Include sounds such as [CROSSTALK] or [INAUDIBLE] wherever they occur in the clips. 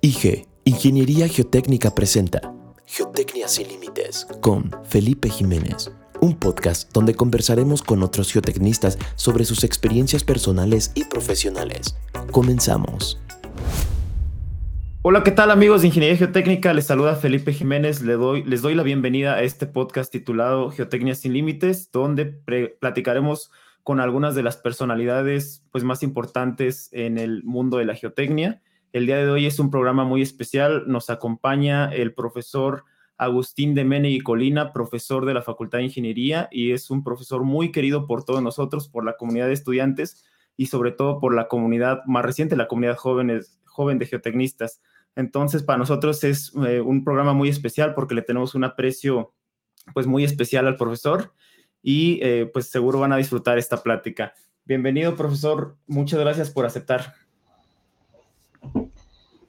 IG, Ingeniería Geotécnica presenta Geotecnia sin Límites con Felipe Jiménez, un podcast donde conversaremos con otros geotecnistas sobre sus experiencias personales y profesionales. Comenzamos. Hola, ¿qué tal amigos de Ingeniería Geotécnica? Les saluda Felipe Jiménez. Les doy, la bienvenida a este podcast titulado Geotecnia sin Límites, donde platicaremos con algunas de las personalidades pues, más importantes en el mundo de la geotecnia. El día de hoy es un programa muy especial. Nos acompaña el profesor Agustín de Mene y Colina, profesor de la Facultad de Ingeniería, y es un profesor muy querido por todos nosotros, por la comunidad de estudiantes y sobre todo por la comunidad más reciente, la comunidad jóvenes, joven de geotecnistas. Entonces, para nosotros es eh, un programa muy especial porque le tenemos un aprecio pues muy especial al profesor y eh, pues seguro van a disfrutar esta plática. Bienvenido, profesor. Muchas gracias por aceptar.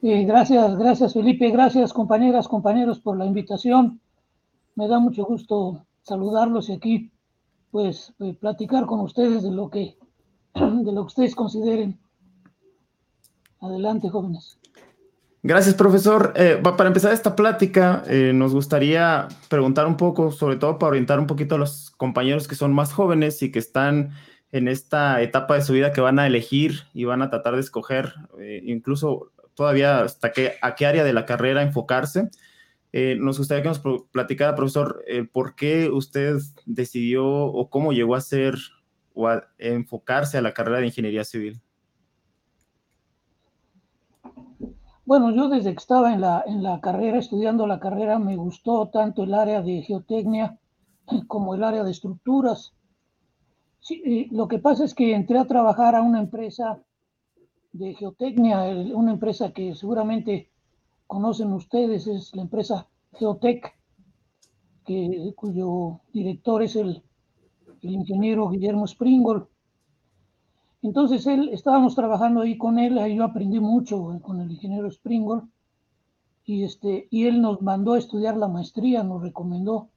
Gracias, gracias, Felipe. Gracias, compañeras, compañeros, por la invitación. Me da mucho gusto saludarlos y aquí, pues, eh, platicar con ustedes de lo que, [CLEARS THROAT] de lo que ustedes consideren. Adelante, jóvenes. Gracias, profesor. Eh, para empezar esta plática, eh, nos gustaría preguntar un poco, sobre todo para orientar un poquito a los compañeros que son más jóvenes y que están en esta etapa de su vida que van a elegir y van a tratar de escoger, incluso todavía hasta qué, a qué área de la carrera enfocarse. nos gustaría que nos platicara, profesor, por qué usted decidió o cómo llegó a ser o a enfocarse a la carrera de ingeniería civil. Bueno, yo desde que estaba en la, en la carrera, estudiando la carrera, me gustó tanto el área de geotecnia como el área de estructuras. Sí, lo que pasa es que entré a trabajar a una empresa de geotecnia, una empresa que seguramente conocen ustedes, es la empresa Geotec, que, cuyo director es el, el ingeniero Guillermo Springol. Entonces él, estábamos trabajando ahí con él, ahí yo aprendí mucho con el ingeniero Springor, y, este, y él nos mandó a estudiar la maestría, nos recomendó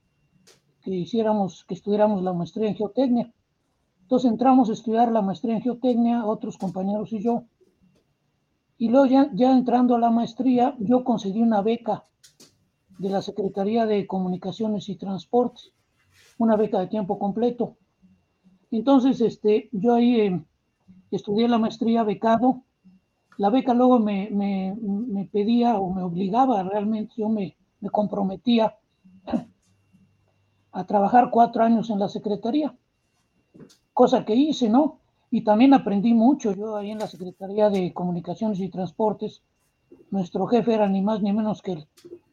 que hiciéramos, que estudiáramos la maestría en geotecnia. Entonces entramos a estudiar la maestría en geotecnia, otros compañeros y yo. Y luego ya, entrando a la maestría, yo conseguí una beca de la Secretaría de Comunicaciones y Transportes, una beca de tiempo completo. Entonces, este, yo ahí eh, estudié la maestría becado. La beca luego me, me, pedía o me obligaba realmente, yo me, me comprometía a trabajar cuatro años en la Secretaría, cosa que hice, ¿no? Y también aprendí mucho yo ahí en la Secretaría de Comunicaciones y Transportes. Nuestro jefe era ni más ni menos que el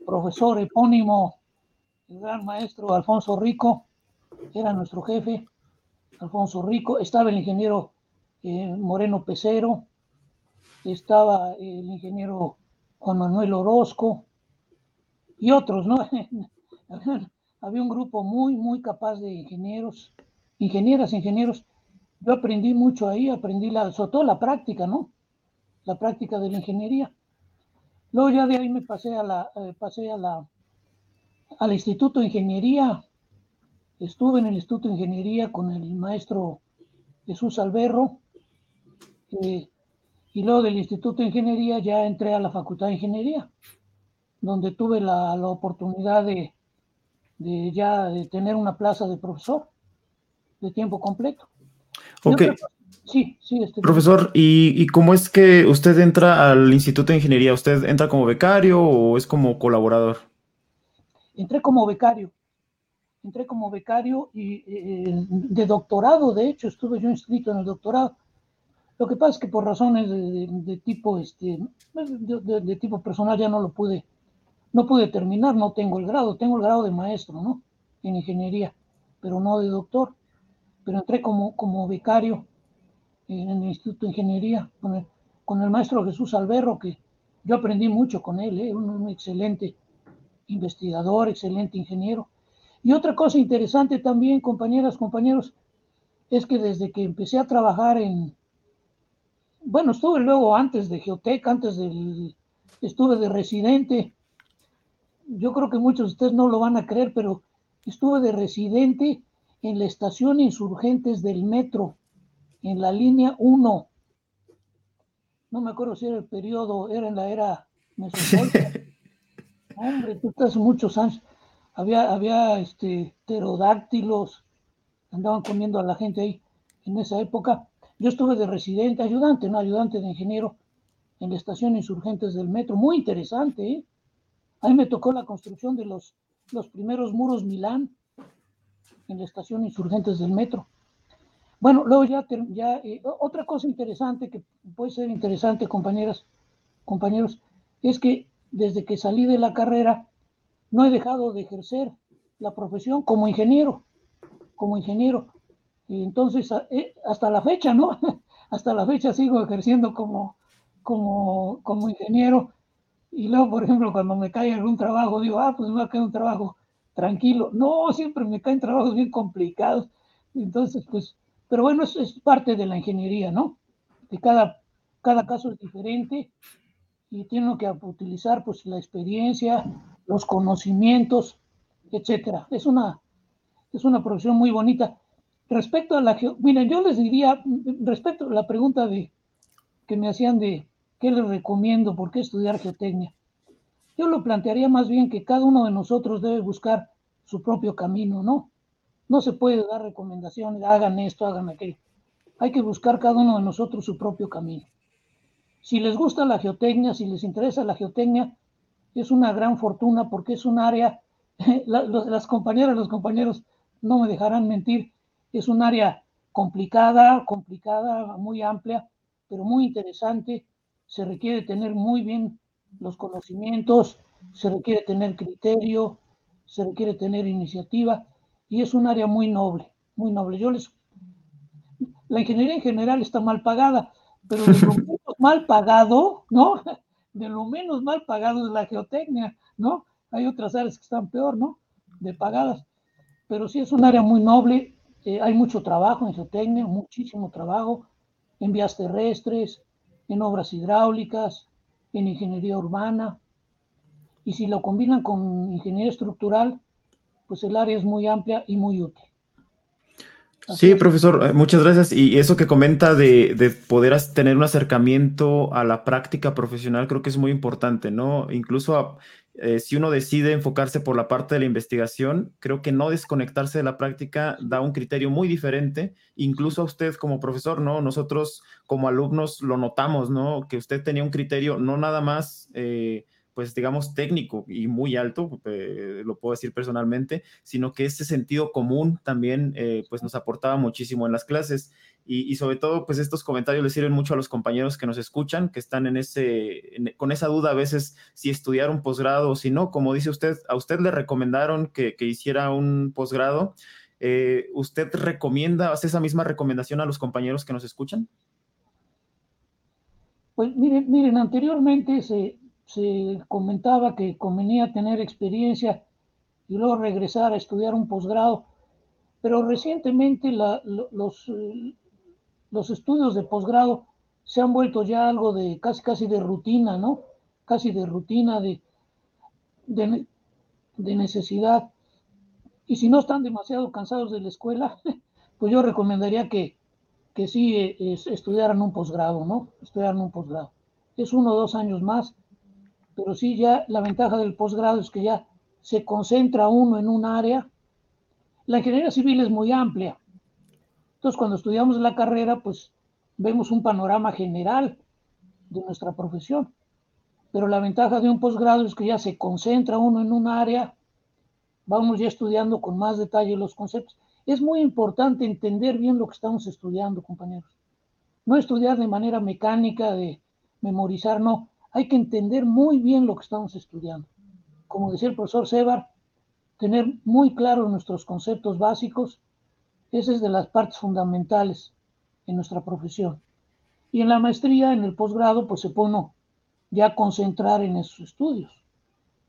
profesor epónimo, el gran maestro Alfonso Rico, era nuestro jefe, Alfonso Rico. Estaba el ingeniero eh, Moreno Pecero, estaba el ingeniero Juan Manuel Orozco y otros, ¿no? [LAUGHS] Había un grupo muy, muy capaz de ingenieros, ingenieras, ingenieros. Yo aprendí mucho ahí, aprendí la, sobre todo la práctica, ¿no? La práctica de la ingeniería. Luego ya de ahí me pasé a la, eh, pasé a la, al Instituto de Ingeniería. Estuve en el Instituto de Ingeniería con el maestro Jesús Alberro y luego del Instituto de Ingeniería ya entré a la Facultad de Ingeniería, donde tuve la, la oportunidad de, de, ya de tener una plaza de profesor de tiempo completo. Ok. Sí, sí. Profesor, ¿y, ¿y, cómo es que usted entra al Instituto de Ingeniería? ¿Usted entra como becario o es como colaborador? Entré como becario. Entré como becario y eh, de doctorado, de hecho, estuve yo inscrito en el doctorado lo que pasa es que por razones de, tipo, este, de, tipo personal ya no lo pude, no pude terminar, no tengo el grado, tengo el grado de maestro, ¿no? En ingeniería, pero no de doctor. Pero entré como, como becario en el Instituto de Ingeniería con el, con el maestro Jesús Alberro, que yo aprendí mucho con él, ¿eh? un, un excelente investigador, excelente ingeniero. Y otra cosa interesante también, compañeras, compañeros, es que desde que empecé a trabajar en, bueno, estuve luego antes de Geotec, antes del, estuve de residente. Yo creo que muchos de ustedes no lo van a creer, pero estuve de residente en la estación Insurgentes del metro, en la línea 1. No me acuerdo si era el periodo, era en la era [LAUGHS] Hombre, tú estás muchos años. Había, había este, pterodáctilos, andaban comiendo a la gente ahí en esa época. Yo estuve de residente, ayudante, no ayudante de ingeniero en la estación Insurgentes del Metro. Muy interesante, ¿eh? Ahí me tocó la construcción de los, los primeros muros Milán en la estación Insurgentes del Metro. Bueno, luego ya, ya eh, otra cosa interesante que puede ser interesante, compañeras, compañeros, es que desde que salí de la carrera no he dejado de ejercer la profesión como ingeniero, como ingeniero. Y entonces, eh, hasta la fecha, ¿no? [LAUGHS] hasta la fecha sigo ejerciendo como, como, como ingeniero. Y luego, por ejemplo, cuando me cae algún trabajo, digo, ah, pues me va a caer un trabajo tranquilo. No, siempre me caen trabajos bien complicados. Entonces, pues, pero bueno, es, es parte de la ingeniería, ¿no? De cada, cada caso es diferente y tiene que utilizar pues la experiencia, los conocimientos, etcétera. Es una, es una profesión muy bonita. Respecto a la, miren, yo les diría, respecto a la pregunta de que me hacían de qué les recomiendo, por qué estudiar geotecnia, yo lo plantearía más bien que cada uno de nosotros debe buscar su propio camino, ¿no? No se puede dar recomendaciones, hagan esto, hagan aquello. Hay que buscar cada uno de nosotros su propio camino. Si les gusta la geotecnia, si les interesa la geotecnia, es una gran fortuna porque es un área, [LAUGHS] las compañeras, los compañeros no me dejarán mentir, es un área complicada, complicada, muy amplia, pero muy interesante. Se requiere tener muy bien los conocimientos, se requiere tener criterio, se requiere tener iniciativa y es un área muy noble, muy noble. Yo les, la ingeniería en general está mal pagada, pero de lo [LAUGHS] menos mal pagado, ¿no? De lo menos mal pagado es la geotecnia, ¿no? Hay otras áreas que están peor, ¿no? De pagadas. Pero sí es un área muy noble, eh, hay mucho trabajo en geotecnia, muchísimo trabajo en vías terrestres, en obras hidráulicas, en ingeniería urbana. Y si lo combinan con ingeniería estructural, pues el área es muy amplia y muy útil. Sí, profesor, eh, muchas gracias. Y eso que comenta de, de, poder tener un acercamiento a la práctica profesional, creo que es muy importante, ¿no? Incluso eh, si uno decide enfocarse por la parte de la investigación, creo que no desconectarse de la práctica da un criterio muy diferente, incluso a usted como profesor, ¿no? Nosotros como alumnos lo notamos, ¿no? Que usted tenía un criterio no nada más... Eh, pues digamos, técnico y muy alto, eh, lo puedo decir personalmente, sino que ese sentido común también, eh, pues nos aportaba muchísimo en las clases y, sobre todo, pues estos comentarios les sirven mucho a los compañeros que nos escuchan, que están en ese, con esa duda a veces si estudiar un posgrado o si no, como dice usted, a usted le recomendaron que, que hiciera un posgrado. Eh, ¿Usted recomienda, hace esa misma recomendación a los compañeros que nos escuchan? Pues miren, miren anteriormente se, se comentaba que convenía tener experiencia y luego regresar a estudiar un posgrado, pero recientemente los, los estudios de posgrado se han vuelto ya algo de casi casi de rutina, ¿no? Casi de rutina, de, de, necesidad. Y si no están demasiado cansados de la escuela, [LAUGHS] pues yo recomendaría que, que sí eh, estudiaran un posgrado, ¿no? Estudiaran un posgrado. Es uno o dos años más pero sí ya la ventaja del posgrado es que ya se concentra uno en un área. La ingeniería civil es muy amplia. Entonces, cuando estudiamos la carrera, pues vemos un panorama general de nuestra profesión. Pero la ventaja de un posgrado es que ya se concentra uno en un área, vamos ya estudiando con más detalle los conceptos. Es muy importante entender bien lo que estamos estudiando, compañeros. No estudiar de manera mecánica, de memorizar, no hay que entender muy bien lo que estamos estudiando. Como decía el profesor Sebar, tener muy claros nuestros conceptos básicos, esa es de las partes fundamentales en nuestra profesión. Y en la maestría, en el posgrado, pues se pone ya a concentrar en esos estudios.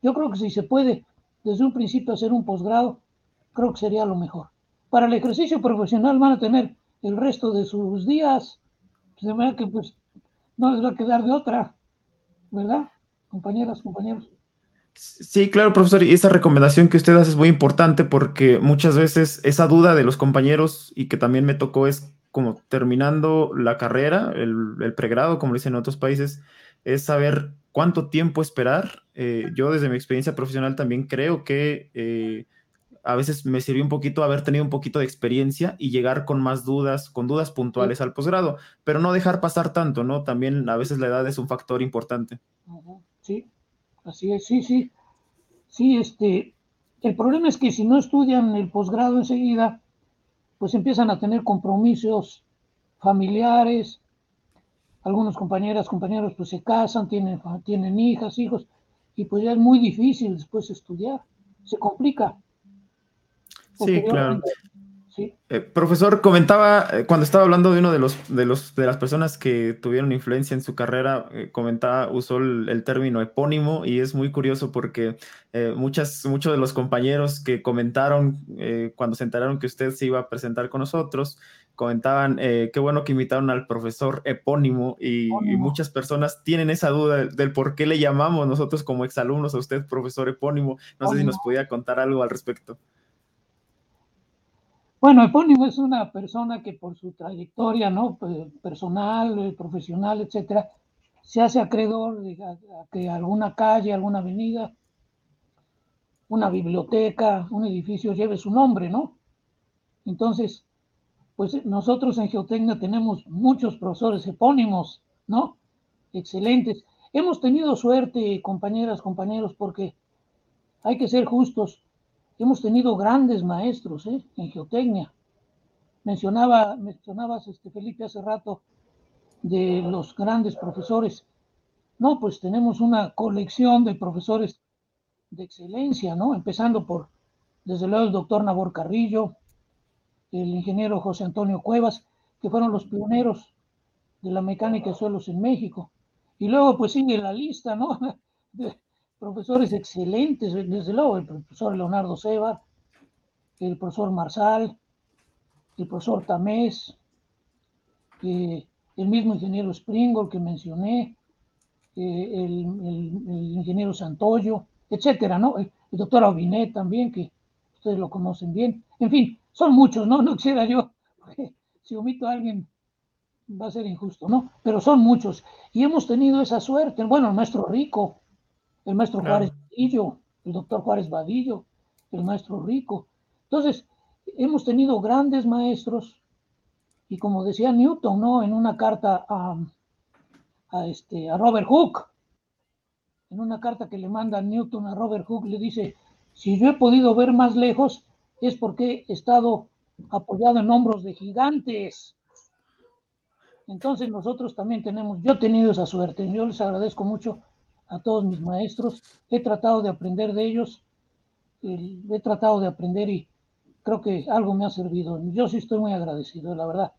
Yo creo que si se puede desde un principio hacer un posgrado, creo que sería lo mejor. Para el ejercicio profesional van a tener el resto de sus días, de manera que pues no les va a quedar de otra. ¿Verdad? Compañeras, compañeros. Sí, claro, profesor, y esa recomendación que usted hace es muy importante porque muchas veces esa duda de los compañeros y que también me tocó es como terminando la carrera, el, pregrado, como dicen en otros países, es saber cuánto tiempo esperar. Eh, yo desde mi experiencia profesional también creo que eh, a veces me sirvió un poquito haber tenido un poquito de experiencia y llegar con más dudas, con dudas puntuales al posgrado, pero no dejar pasar tanto, ¿no? También a veces la edad es un factor importante. Sí, así es, sí, sí. Sí, este, el problema es que si no estudian el posgrado enseguida, pues empiezan a tener compromisos familiares, algunos compañeras, compañeros pues se casan, tienen, tienen hijas, hijos, y pues ya es muy difícil después estudiar, se complica. Sí, claro. Eh, profesor, comentaba eh, cuando estaba hablando de uno de los, de los de las personas que tuvieron influencia en su carrera, eh, comentaba, usó el, término epónimo y es muy curioso porque muchas, muchos de los compañeros que comentaron cuando se enteraron que usted se iba a presentar con nosotros, comentaban qué bueno que invitaron al profesor epónimo y, muchas personas tienen esa duda del, por qué le llamamos nosotros como exalumnos a usted profesor epónimo. No sé si nos podía contar algo al respecto. Bueno, epónimo es una persona que por su trayectoria ¿no? personal, eh, profesional, etcétera, se hace acreedor de que alguna calle, alguna avenida, una biblioteca, un edificio lleve su nombre, ¿no? Entonces, pues nosotros en Geotecnia tenemos muchos profesores epónimos, ¿no? Excelentes. Hemos tenido suerte, compañeras, compañeros, porque hay que ser justos hemos tenido grandes maestros ¿eh? en geotecnia. Mencionaba, mencionabas, este, Felipe, hace rato de los grandes profesores. No, pues tenemos una colección de profesores de excelencia, ¿no? Empezando por, desde luego, el doctor Nabor Carrillo, el ingeniero José Antonio Cuevas, que fueron los pioneros de la mecánica de suelos en México. Y luego, pues sigue la lista, ¿no? [LAUGHS] profesores excelentes, desde luego el profesor Leonardo Seba, el profesor Marsal, el profesor Tamés, el mismo ingeniero Springol que mencioné, el, ingeniero Santoyo, etcétera, ¿no? El, doctor Aubinet también, que ustedes lo conocen bien. En fin, son muchos, ¿no? [LAUGHS] No quisiera yo, si omito a alguien va a ser injusto, ¿no? Pero son muchos. Y hemos tenido esa suerte. Bueno, el maestro Rico, el maestro Juárez Vadillo, el doctor Juárez Vadillo, el maestro Rico. Entonces, hemos tenido grandes maestros y como decía Newton, ¿no? En una carta a, este, a Robert Hooke, en una carta que le manda Newton a Robert Hooke, le dice, si yo he podido ver más lejos, es porque he estado apoyado en hombros de gigantes. Entonces nosotros también tenemos, yo he tenido esa suerte, yo les agradezco mucho a todos mis maestros, he tratado de aprender de ellos, he tratado de aprender y creo que algo me ha servido. Yo sí estoy muy agradecido, la verdad.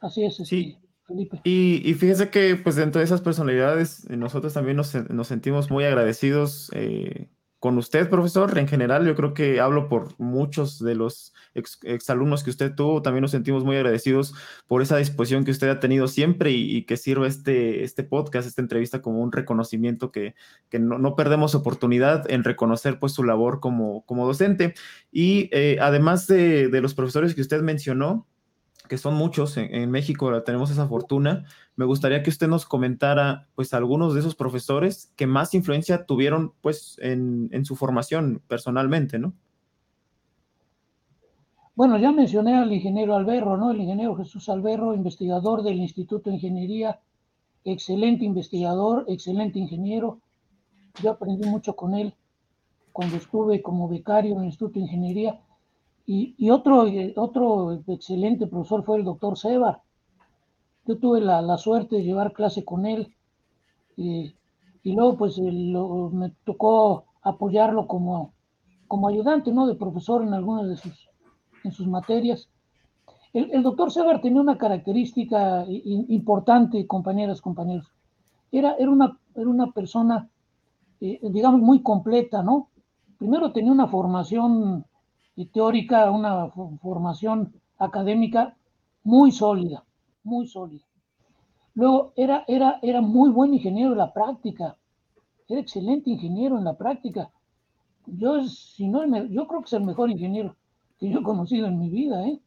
Así es, sí. Felipe. Y, y, fíjese que pues dentro de esas personalidades nosotros también nos, nos sentimos muy agradecidos eh, con usted, profesor. En general, yo creo que hablo por muchos de los exalumnos que usted tuvo. También nos sentimos muy agradecidos por esa disposición que usted ha tenido siempre y, que sirva este, este podcast, esta entrevista como un reconocimiento que, que no, perdemos oportunidad en reconocer pues su labor como, como docente. Y eh, además de, de los profesores que usted mencionó, que son muchos, en, México tenemos esa fortuna, me gustaría que usted nos comentara, pues, algunos de esos profesores que más influencia tuvieron, pues, en, su formación personalmente, ¿no? Bueno, ya mencioné al ingeniero Alberro, ¿no? El ingeniero Jesús Alberro, investigador del Instituto de Ingeniería, excelente investigador, excelente ingeniero. Yo aprendí mucho con él cuando estuve como becario en el Instituto de Ingeniería y, otro, eh, otro excelente profesor fue el doctor Seba. Yo tuve la, suerte de llevar clase con él y luego pues me tocó apoyarlo como, como ayudante, ¿no? De profesor en algunas de sus, en sus materias. El, doctor Sebar tenía una característica importante, compañeras, compañeros. Era, era, una, era una persona, eh, digamos, muy completa, ¿no? Primero tenía una formación y teórica, una formación académica muy sólida, muy sólida. Luego era, era, era muy buen ingeniero en la práctica, era excelente ingeniero en la práctica. Yo, si no, yo creo que es el mejor ingeniero que yo he conocido en mi vida, ¿eh?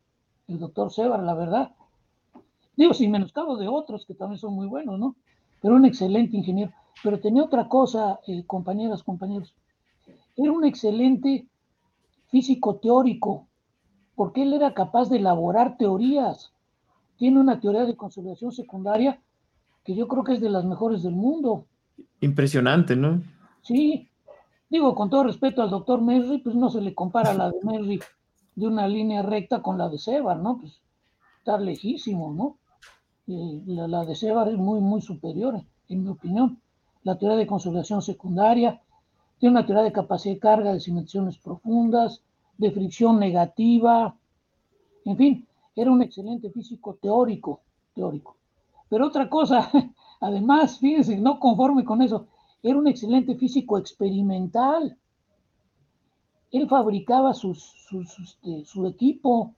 el doctor Sebar, la verdad. Digo, sin menoscabo de otros que también son muy buenos, ¿no? Pero un excelente ingeniero. Pero tenía otra cosa, eh, compañeras, compañeros. Era un excelente físico teórico, porque él era capaz de elaborar teorías. Tiene una teoría de consolidación secundaria que yo creo que es de las mejores del mundo. Impresionante, ¿no? Sí, digo, con todo respeto al doctor Merry, pues no se le compara la de Merry de una línea recta con la de Sebar, ¿no? Pues está lejísimo, ¿no? la, la, de Sebar es muy, muy superior, en mi opinión. La teoría de consolidación secundaria tiene una teoría de capacidad de carga de cimentaciones profundas, de fricción negativa, en fin, era un excelente físico teórico, teórico. Pero otra cosa, [LAUGHS] además, fíjense, no conforme con eso, era un excelente físico experimental. Él fabricaba este, su equipo,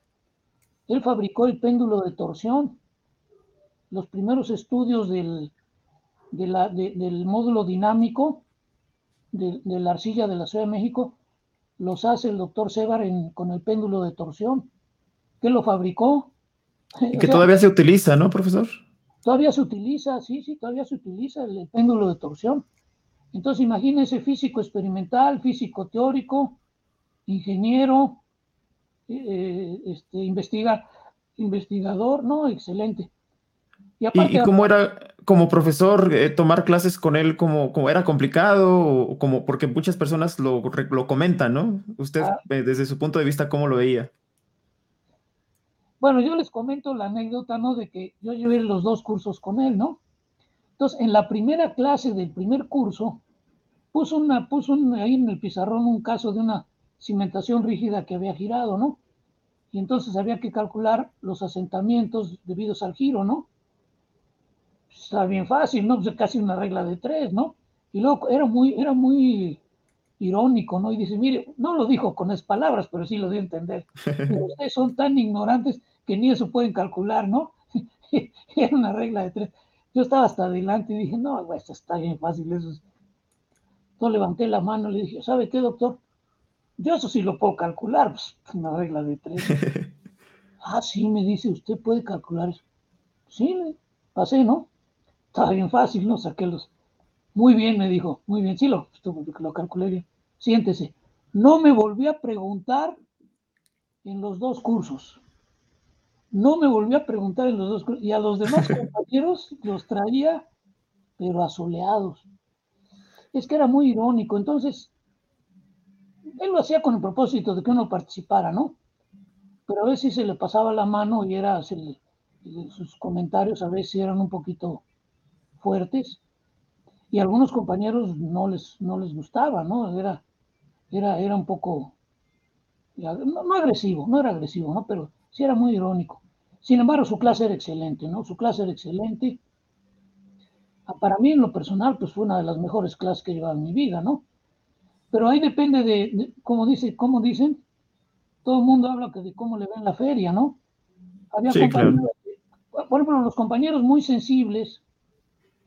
él fabricó el péndulo de torsión. Los primeros estudios del, del módulo dinámico de, la arcilla de la Ciudad de México los hace el doctor Sebar con el péndulo de torsión. Que lo fabricó? Y que todavía se utiliza, ¿no, profesor? Todavía se utiliza, sí, sí, todavía se utiliza el, péndulo de torsión. Entonces, imagínense físico experimental, físico teórico, ingeniero, eh, este, investiga, investigador, ¿no? Excelente. ¿Y, ¿Y, cómo era como profesor eh, tomar clases con él? como, como era complicado? O como, porque muchas personas lo, lo comentan, ¿no? Usted, ah. eh, desde su punto de vista, ¿cómo lo veía? Bueno, yo les comento la anécdota, ¿no? De que yo llevé los dos cursos con él, ¿no? Entonces, en la primera clase del primer curso, puso, una, puso ahí en el pizarrón un caso de una cimentación rígida que había girado, ¿no? Y entonces había que calcular los asentamientos debidos al giro, ¿no? Está bien fácil, ¿no? Pues casi una regla de tres, ¿no? Y luego era muy, era muy irónico, ¿no? Y dice, mire, no lo dijo con esas palabras, pero sí lo dio a entender. [LAUGHS] Pero ustedes son tan ignorantes que ni eso pueden calcular, ¿no? [LAUGHS] Era una regla de tres. Yo estaba hasta adelante y dije, no, esto está bien fácil, eso Entonces levanté la mano y le dije, ¿sabe qué, doctor? Yo eso sí lo puedo calcular, pues una regla de tres. [LAUGHS] ah, sí, me dice, ¿usted puede calcular eso? Sí, pasé, ¿no? Estaba bien fácil, ¿no? Saqué los... Muy bien, me dijo, muy bien, sí, lo, lo calculé bien. Siéntese. No me volví a preguntar en los dos cursos no me volvió a preguntar en los dos y a los demás [LAUGHS] compañeros los traía, pero asoleados. Es que era muy irónico. Entonces, él lo hacía con el propósito de que uno participara, ¿no? Pero a veces se le pasaba la mano y era, sus comentarios a veces eran un poquito fuertes y a algunos compañeros no les, no les gustaba, ¿no? Era, era, era un poco, no, no agresivo, no era agresivo, ¿no? Pero sí era muy irónico. Sin embargo, su clase era excelente, ¿no? Su clase era excelente. Ah, para mí, en lo personal, pues fue una de las mejores clases que he llevado en mi vida, ¿no? Pero ahí depende de, como, dice, como dicen, todo el mundo habla que de cómo le ven la feria, ¿no? Había compañeros, por ejemplo, los compañeros muy sensibles,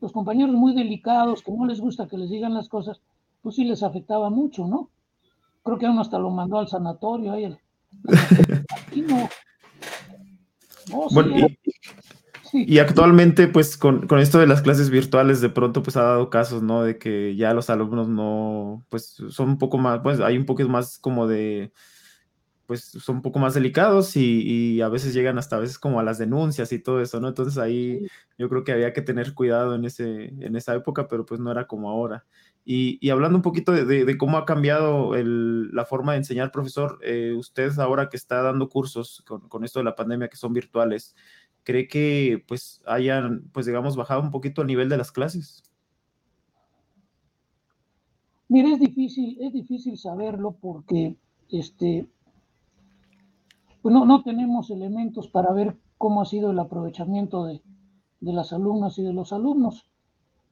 los compañeros muy delicados, que no les gusta que les digan las cosas, pues sí les afectaba mucho, ¿no? Creo que uno hasta lo mandó al sanatorio, ahí el, [LAUGHS] no, y, actualmente, pues, con, esto de las clases virtuales, de pronto, pues, ha dado casos, ¿no? De que ya los alumnos no, pues, son un poco más, pues, hay un poco más como de, pues, son un poco más delicados y, a veces llegan hasta a veces como a las denuncias y todo eso, ¿no? Entonces ahí yo creo que había que tener cuidado en, ese, en esa época, pero pues no era como ahora. Y, hablando un poquito de, cómo ha cambiado la forma de enseñar, profesor, eh, usted ahora que está dando cursos con, esto de la pandemia que son virtuales, ¿cree que pues hayan, pues digamos, bajado un poquito el nivel de las clases? Mire, es difícil, es difícil saberlo porque este, pues no, no tenemos elementos para ver cómo ha sido el aprovechamiento de, de las alumnas y de los alumnos.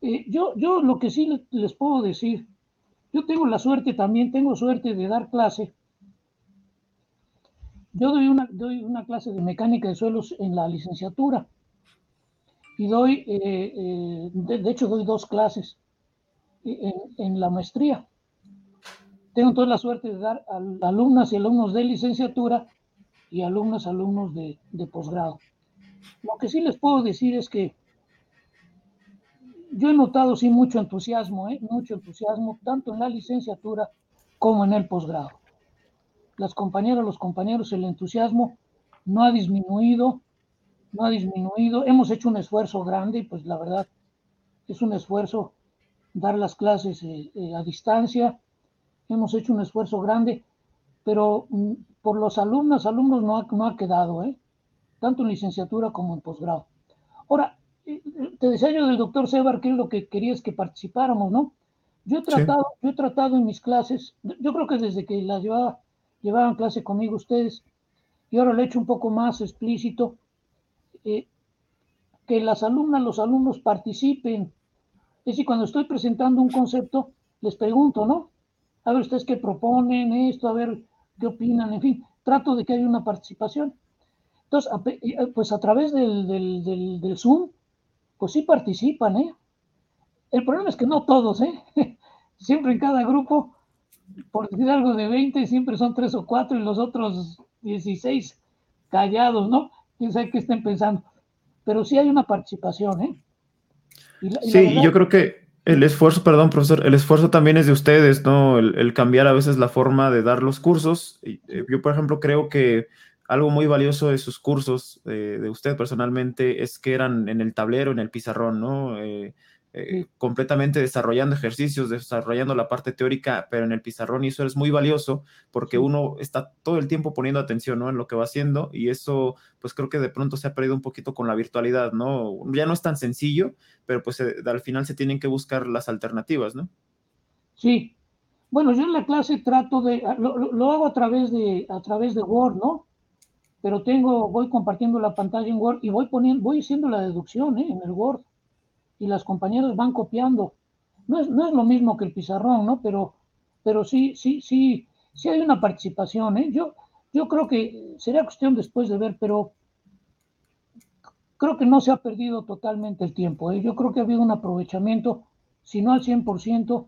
Eh, yo, yo lo que sí les, puedo decir, yo tengo la suerte también, tengo suerte de dar clase. Yo doy una, doy una clase de mecánica de suelos en la licenciatura y doy, eh, eh, de, hecho doy dos clases en, la maestría. Tengo toda la suerte de dar a alumnas y alumnos de licenciatura y alumnas, alumnos de, de posgrado. Lo que sí les puedo decir es que yo he notado sí mucho entusiasmo, ¿eh? mucho entusiasmo, tanto en la licenciatura como en el posgrado. Las compañeras, los compañeros, el entusiasmo no ha disminuido, no ha disminuido. Hemos hecho un esfuerzo grande y pues la verdad es un esfuerzo dar las clases eh, eh, a distancia. Hemos hecho un esfuerzo grande, pero mm, por los alumnos, alumnos no ha, no ha quedado, ¿eh? tanto en licenciatura como en posgrado. Ahora, te decía yo del doctor Sebar, que es lo que querías que participáramos, ¿no? Yo he tratado, yo he tratado en mis clases, yo creo que desde que las llevaba, llevaban clase conmigo ustedes, y ahora lo he hecho un poco más explícito, eh, que las alumnas, los alumnos participen. Es decir, cuando estoy presentando un concepto, les pregunto, ¿no? A ver ustedes qué proponen esto, a ver qué opinan, en fin, trato de que haya una participación. Entonces, eh, pues a través del, del, del Zoom, pues sí participan, ¿eh? El problema es que no todos, ¿eh? [LAUGHS] Siempre en cada grupo, por decir algo de 20, siempre son tres o cuatro y los otros 16 callados, ¿no? Quién sabe qué estén pensando. Pero sí hay una participación, ¿eh? sí, yo creo que el esfuerzo, perdón, profesor, el esfuerzo también es de ustedes, ¿no? El, cambiar a veces la forma de dar los cursos. Eh, yo, por ejemplo, creo que algo muy valioso de sus cursos, eh, de usted personalmente, es que eran en el tablero, en el pizarrón, ¿no? Eh, eh, completamente desarrollando ejercicios, desarrollando la parte teórica, pero en el pizarrón y eso es muy valioso porque uno está todo el tiempo poniendo atención, ¿no? En lo que va haciendo y eso, pues creo que de pronto se ha perdido un poquito con la virtualidad, ¿no? Ya no es tan sencillo, pero pues al final se tienen que buscar las alternativas, ¿no? Sí. Bueno, yo en la clase trato de, lo, lo hago a través de, a través de Word, ¿no? Pero tengo, voy compartiendo la pantalla en Word y voy poniendo, voy haciendo la deducción ¿eh? en el Word y las compañeras van copiando. No es, no es lo mismo que el pizarrón, ¿no? Pero, pero sí, sí, sí, sí hay una participación, ¿eh? Yo, yo creo que sería cuestión después de ver, pero creo que no se ha perdido totalmente el tiempo. ¿eh? Yo creo que ha habido un aprovechamiento, si no al 100%,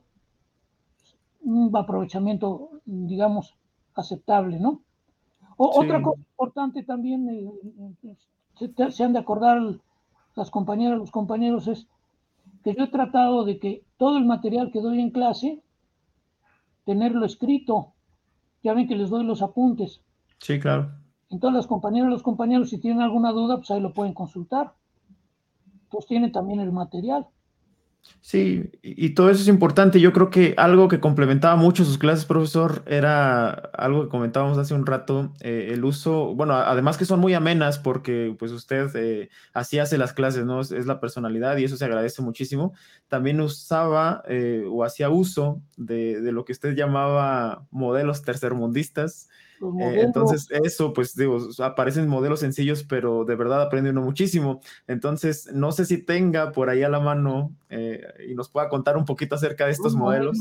un aprovechamiento, digamos, aceptable, ¿no? Otra cosa importante también, eh, se, han de acordar las compañeras, los compañeros, es que yo he tratado de que todo el material que doy en clase, tenerlo escrito. Ya ven que les doy los apuntes. Sí, claro. Entonces las compañeras, los compañeros, si tienen alguna duda, pues ahí lo pueden consultar. Pues tienen también el material. Sí, y todo eso es importante. Yo creo que algo que complementaba mucho sus clases, profesor, era algo que comentábamos hace un rato, eh, el uso, bueno, además que son muy amenas porque pues usted eh, así hace las clases, ¿no? Es, la personalidad y eso se agradece muchísimo. También usaba eh, o hacía uso de, de, lo que usted llamaba modelos tercermundistas. Eh, entonces, eso, pues digo, aparecen modelos sencillos, pero de verdad aprende uno muchísimo. Entonces, no sé si tenga por ahí a la mano eh, y nos pueda contar un poquito acerca de estos modelos.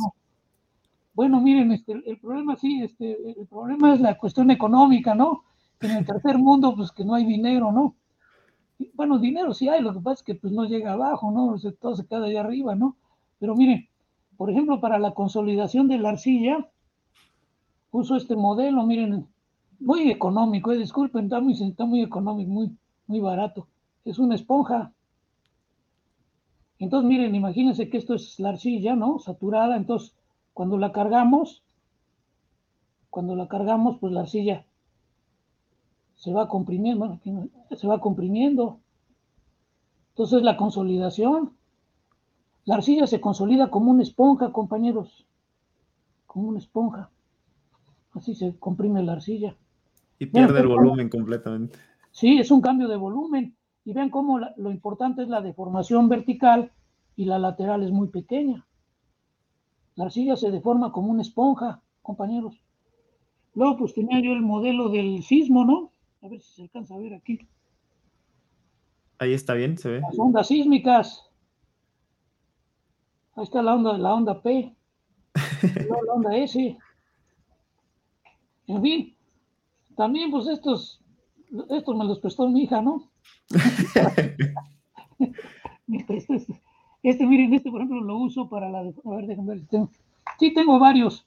Bueno, miren, este, el problema sí, este, el problema es la cuestión económica, ¿no? En el tercer mundo, pues que no hay dinero, ¿no? Bueno, dinero sí hay, lo que pasa es que pues no llega abajo, ¿no? todo se queda ahí arriba, ¿no? Pero miren, por ejemplo, para la consolidación de la arcilla, puso este modelo, miren, muy económico, eh, disculpen, está muy, está muy económico, muy, muy barato. Es una esponja. Entonces, miren, imagínense que esto es la arcilla, ¿no? Saturada, entonces, cuando la cargamos, cuando la cargamos, pues la arcilla se va comprimiendo, se va comprimiendo. Entonces, la consolidación. La arcilla se consolida como una esponja, compañeros, como una esponja. Así se comprime la arcilla. Y pierde el volumen completamente. Sí, es un cambio de volumen. Y vean cómo lo importante es la deformación vertical y la lateral es muy pequeña. La arcilla se deforma como una esponja, compañeros. Luego, pues tenía yo el modelo del sismo, ¿no? A ver si se alcanza a ver aquí. Ahí está bien, se ve. Las ondas sísmicas. Ahí está la onda, la onda P. [LAUGHS] la onda S. En fin, también pues estos, estos me los prestó mi hija, ¿no? [LAUGHS] [LAUGHS] este, este, miren, este por ejemplo lo uso para la... A ver, déjenme ver. Tengo, sí, tengo varios.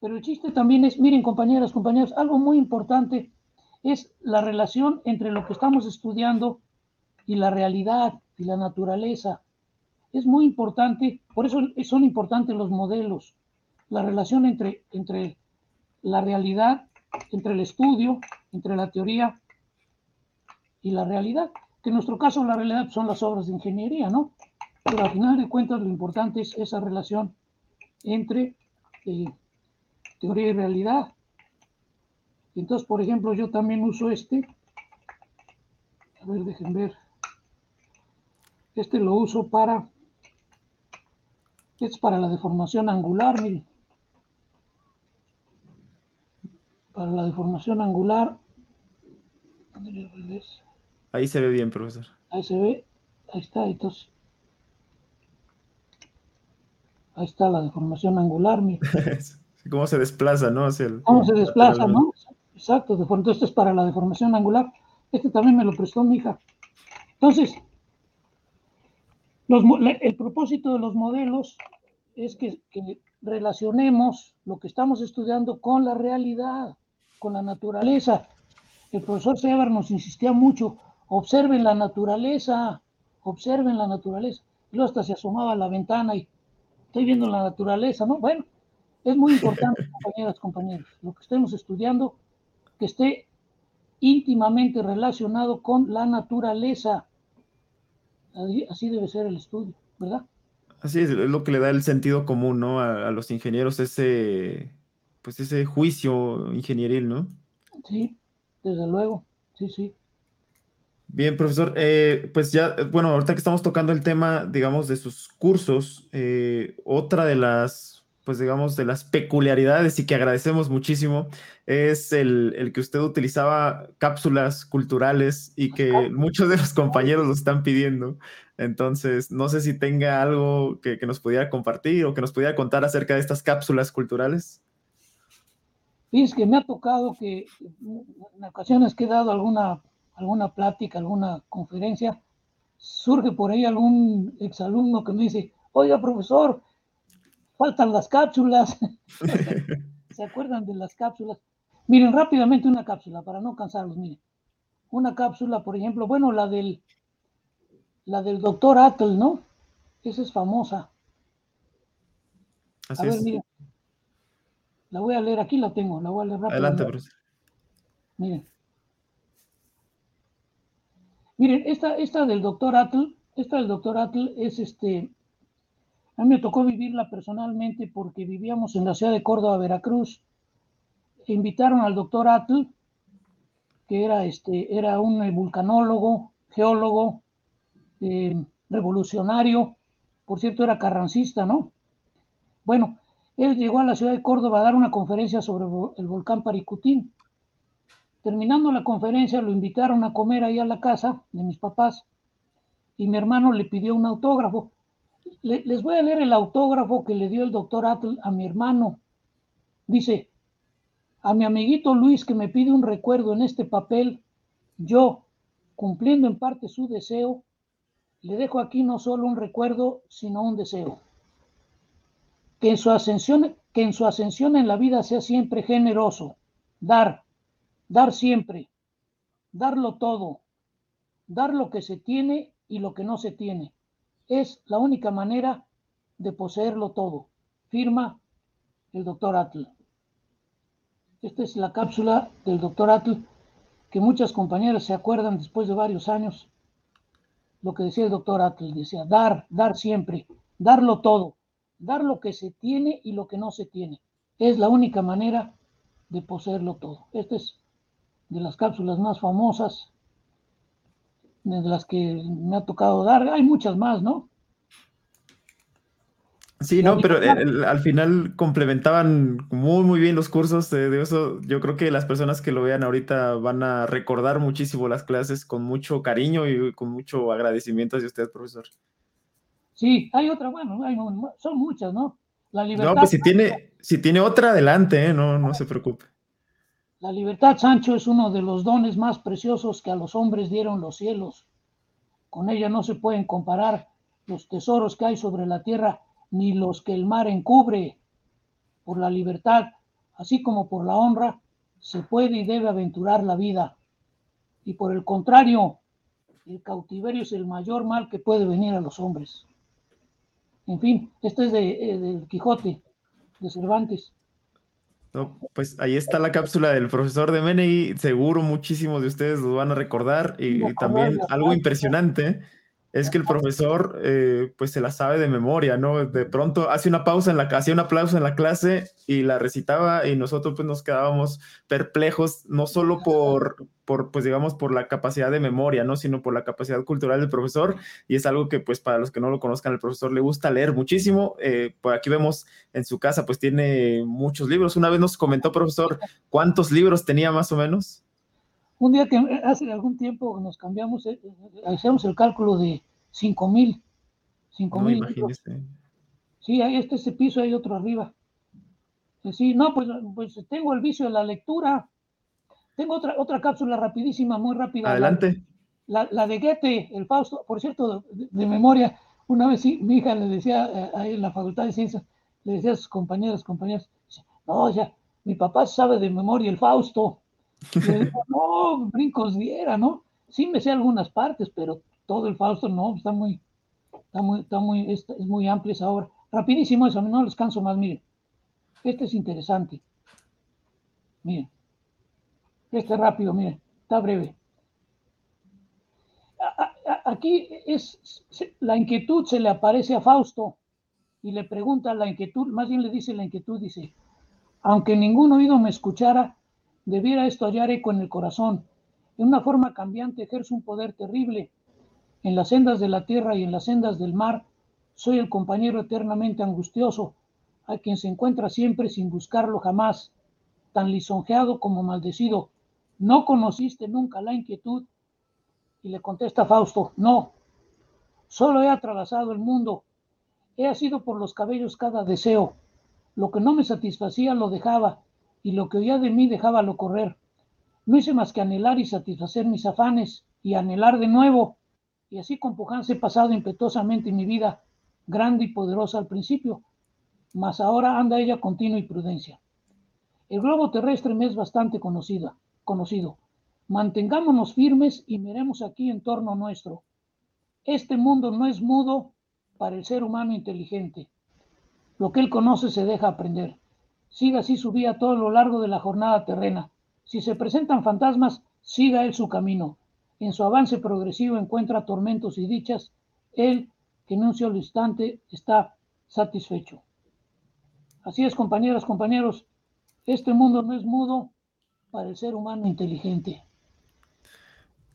Pero el chiste también es, miren compañeras, compañeros, algo muy importante es la relación entre lo que estamos estudiando y la realidad y la naturaleza. es muy importante, por eso son importantes los modelos, la relación entre, entre la realidad, entre el estudio, entre la teoría y la realidad, que en nuestro caso la realidad son las obras de ingeniería, ¿no? Pero al final de cuentas lo importante es esa relación entre eh, teoría y realidad. Entonces, por ejemplo, yo también uso este. A ver, dejen ver. Este lo uso para es para la deformación angular, miren. Para la deformación angular. Ahí se ve bien, profesor. Ahí se ve. Ahí está, entonces. Ahí está la deformación angular, miren. [LAUGHS] ¿Cómo se desplaza, no? ¿Cómo se desplaza, no? Exacto. Entonces, esto es para la deformación angular. Este también me lo prestó mi hija. Entonces, el propósito de los modelos es que, relacionemos lo que estamos estudiando con la realidad, con la naturaleza. El profesor Sebar nos insistía mucho, observen la naturaleza, observen la naturaleza. Y luego hasta se asomaba a la ventana y estoy viendo la naturaleza, ¿no? Bueno, es muy importante, [LAUGHS] compañeras, compañeros, lo que estemos estudiando, que esté íntimamente relacionado con la naturaleza. Así debe ser el estudio, ¿verdad? Así es, es lo que le da el sentido común, ¿no? A, los ingenieros, ese, pues ese juicio ingenieril, ¿no? Sí, desde luego, sí, sí. Bien, profesor, eh, pues ya, bueno, ahorita que estamos tocando el tema, digamos, de sus cursos, eh, otra de las pues digamos, de las peculiaridades y que agradecemos muchísimo, es el, que usted utilizaba cápsulas culturales y que muchos de los compañeros lo están pidiendo. Entonces, no sé si tenga algo que, nos pudiera compartir o que nos pudiera contar acerca de estas cápsulas culturales. Es que me ha tocado que en ocasiones que he dado alguna, alguna plática, alguna conferencia, surge por ahí algún exalumno que me dice, oiga, profesor, faltan las cápsulas. [LAUGHS] ¿Se acuerdan de las cápsulas? Miren rápidamente una cápsula para no cansarlos, miren. Una cápsula, por ejemplo, bueno, la del la del doctor Atl, ¿no? Esa es famosa. a ver, miren. La voy a leer, aquí la tengo, la voy a leer rápido. Adelante, profesor. Miren. Miren, esta, esta del doctor Atl, esta del doctor Atl es este, a mí me tocó vivirla personalmente porque vivíamos en la ciudad de Córdoba, Veracruz. invitaron al doctor Atl, que era, este, era un vulcanólogo, geólogo, eh, revolucionario, por cierto era carrancista, ¿no? Bueno, él llegó a la ciudad de Córdoba a dar una conferencia sobre el volcán Paricutín. Terminando la conferencia, lo invitaron a comer ahí a la casa de mis papás y mi hermano le pidió un autógrafo les voy a leer el autógrafo que le dio el doctor Atl a mi hermano. Dice, a mi amiguito Luis que me pide un recuerdo en este papel, yo, cumpliendo en parte su deseo, le dejo aquí no solo un recuerdo, sino un deseo. Que en su ascensión, que en su ascensión en la vida sea siempre generoso, dar, dar siempre, darlo todo, dar lo que se tiene y lo que no se tiene es la única manera de poseerlo todo. Firma el doctor Atl. Esta es la cápsula del doctor Atl que muchas compañeras se acuerdan después de varios años. Lo que decía el doctor Atl, decía, dar, dar siempre, darlo todo, dar lo que se tiene y lo que no se tiene. Es la única manera de poseerlo todo. Esta es de las cápsulas más famosas de las que me ha tocado dar. Hay muchas más, ¿no? Sí, no, pero al final complementaban muy, muy bien los cursos. de eso, yo creo que las personas que lo vean ahorita van a recordar muchísimo las clases con mucho cariño y con mucho agradecimiento hacia usted, profesor. Sí, hay otra, bueno, son muchas, ¿no? La libertad. No, pues si tiene, si tiene otra, adelante, ¿eh? no, no se preocupe. La libertad, Sancho, es uno de los dones más preciosos que a los hombres dieron los cielos. Con ella no se pueden comparar los tesoros que hay sobre la tierra, ni los que el mar encubre. Por la libertad, así como por la honra, se puede y debe aventurar la vida. Y por el contrario, el cautiverio es el mayor mal que puede venir a los hombres. En fin, este es de, del Quijote, de Cervantes. No, pues ahí está la cápsula del profesor de Menei. Seguro muchísimos de ustedes lo van a recordar. Y, y también algo impresionante es que el profesor eh, pues se la sabe de memoria, ¿no? De pronto hace una pausa en la hacía una pausa en la clase y la recitaba y nosotros pues nos quedábamos perplejos, no solo por, por pues digamos por la capacidad de memoria, ¿no? Sino por la capacidad cultural del profesor y es algo que pues para los que no lo conozcan, el profesor le gusta leer muchísimo. Eh, por aquí vemos en su casa pues tiene muchos libros. Una vez nos comentó, profesor, ¿cuántos libros tenía más o menos? Un día que hace algún tiempo nos cambiamos, eh, hacemos el cálculo de 5 mil. 5 mil. sí, hay este ese piso, hay otro arriba. Sí, no, pues, pues tengo el vicio de la lectura. Tengo otra, otra cápsula rapidísima, muy rápida. Adelante. La, la de Goethe, el Fausto, por cierto, de, memoria, una vez sí, mi hija le decía eh, ahí en la Facultad de Ciencias, le decía a sus compañeros, compañeras, no, ya, mi papá sabe de memoria el Fausto. No, brincos diera, ¿no? Sí me sé algunas partes, pero todo el Fausto no, está muy, está muy, está muy, es, muy amplio esa obra. Rapidísimo eso, no les canso más, miren. Este es interesante. Miren. Este rápido, miren, está breve. Aquí es la inquietud se le aparece a Fausto y le pregunta la inquietud, más bien le dice la inquietud, dice, aunque ningún oído me escuchara, debiera esto hallar eco en el corazón. En una forma cambiante ejerce un poder terrible. En las sendas de la tierra y en las sendas del mar, soy el compañero eternamente angustioso, a quien se encuentra siempre sin buscarlo jamás, tan lisonjeado como maldecido. ¿No conociste nunca la inquietud? Y le contesta Fausto, no, solo he atravesado el mundo, he sido por los cabellos cada deseo, lo que no me satisfacía lo dejaba, y lo que oía de mí dejábalo correr. No hice más que anhelar y satisfacer mis afanes y anhelar de nuevo, y así con pujanza he pasado impetuosamente mi vida, grande y poderosa al principio, mas ahora anda ella continua y prudencia. El globo terrestre me es bastante conocida, conocido. Mantengámonos firmes y miremos aquí en torno nuestro. Este mundo no es mudo para el ser humano inteligente. Lo que él conoce se deja aprender. Siga así su vía todo lo largo de la jornada terrena. Si se presentan fantasmas, siga él su camino. En su avance progresivo encuentra tormentos y dichas. Él, que en un solo instante está satisfecho. Así es, compañeras, compañeros. Este mundo no es mudo para el ser humano inteligente.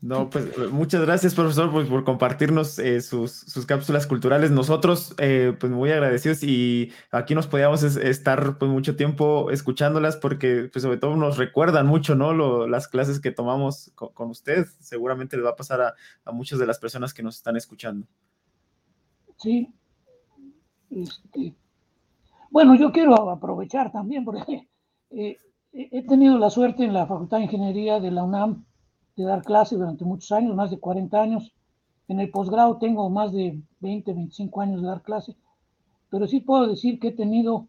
No, pues eh, muchas gracias, profesor, pues, por compartirnos eh, sus, cápsulas culturales. Nosotros, eh, pues muy agradecidos y aquí nos podíamos estar pues, mucho tiempo escuchándolas porque, pues sobre todo nos recuerdan mucho, ¿no? las clases que tomamos con, usted. Seguramente le va a pasar a, a, muchas de las personas que nos están escuchando. Sí. Este, bueno, yo quiero aprovechar también porque he tenido la suerte en la Facultad de Ingeniería de la UNAM de dar clases durante muchos años, más de 40 años. En el posgrado tengo más de 20, 25 años de dar clases, pero sí puedo decir que he tenido,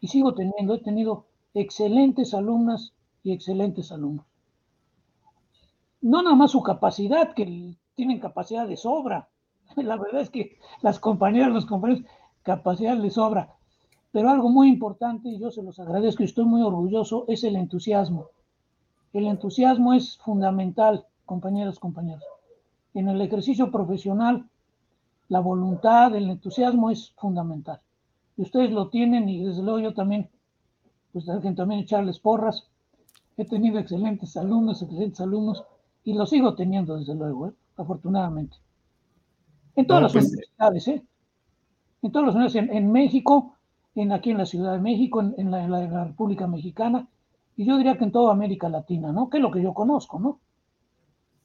y sigo teniendo, he tenido excelentes alumnas y excelentes alumnos. No nada más su capacidad, que tienen capacidad de sobra. [LAUGHS] La verdad es que las compañeras, los compañeros, capacidad de sobra. Pero algo muy importante, y yo se los agradezco y estoy muy orgulloso, es el entusiasmo. El entusiasmo es fundamental, compañeros, compañeros. En el ejercicio profesional, la voluntad, el entusiasmo es fundamental. Y ustedes lo tienen y desde luego yo también, pues que también echarles porras. He tenido excelentes alumnos, excelentes alumnos y los sigo teniendo desde luego, ¿eh? afortunadamente. En todas las pues, universidades, ¿eh? En todas las universidades, en, México, en, aquí en la Ciudad de México, en la República Mexicana, y yo diría que en toda América Latina, ¿no? Que es lo que yo conozco, ¿no?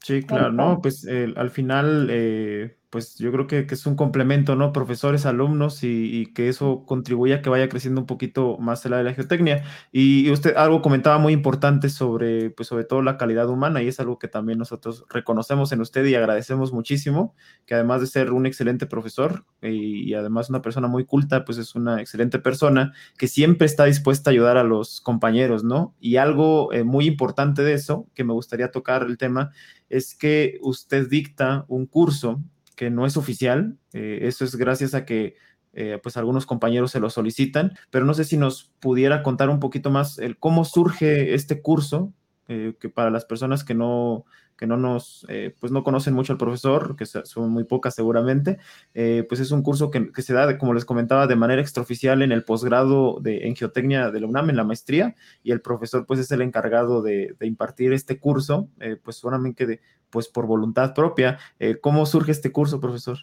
Sí, claro, no, pues al final, eh, pues yo creo que, es un complemento, ¿no? Profesores, alumnos y, que eso contribuye a que vaya creciendo un poquito más de la geotecnia. Y, usted algo comentaba muy importante sobre, pues sobre todo la calidad humana y es algo que también nosotros reconocemos en usted y agradecemos muchísimo, que además de ser un excelente profesor y, además una persona muy culta, pues es una excelente persona que siempre está dispuesta a ayudar a los compañeros, ¿no? Y algo eh, muy importante de eso, que me gustaría tocar el tema, es que usted dicta un curso que no es oficial. Eh, eso es gracias a que eh, pues algunos compañeros se lo solicitan, pero no sé si nos pudiera contar un poquito más el cómo surge este curso, eh, que para las personas que no, que no nos, eh, pues no conocen mucho al profesor, que son muy pocas seguramente, eh, pues es un curso que, se da, como les comentaba, de manera extraoficial en el posgrado de, en geotecnia de la UNAM, en la maestría, y el profesor pues es el encargado de, impartir este curso, pues solamente pues por voluntad propia. ¿Cómo surge este curso, profesor?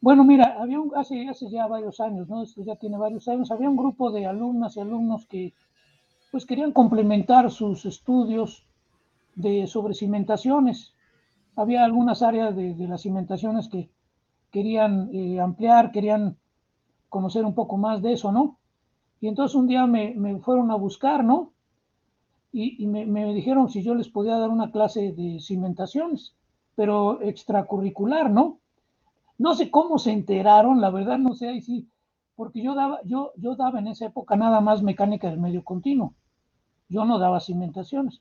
Bueno, mira, había un, hace, hace ya varios años, ¿no? Esto ya tiene varios años, había un grupo de alumnas y alumnos que pues querían complementar sus estudios de sobre cimentaciones. Había algunas áreas de, las cimentaciones que querían eh, ampliar, querían conocer un poco más de eso, ¿no? Y entonces un día me, fueron a buscar, ¿no? Y, me, me, dijeron si yo les podía dar una clase de cimentaciones, pero extracurricular, ¿no? No sé cómo se enteraron, la verdad no sé ahí sí, porque yo daba, yo, yo daba en esa época nada más mecánica del medio continuo. Yo no daba cimentaciones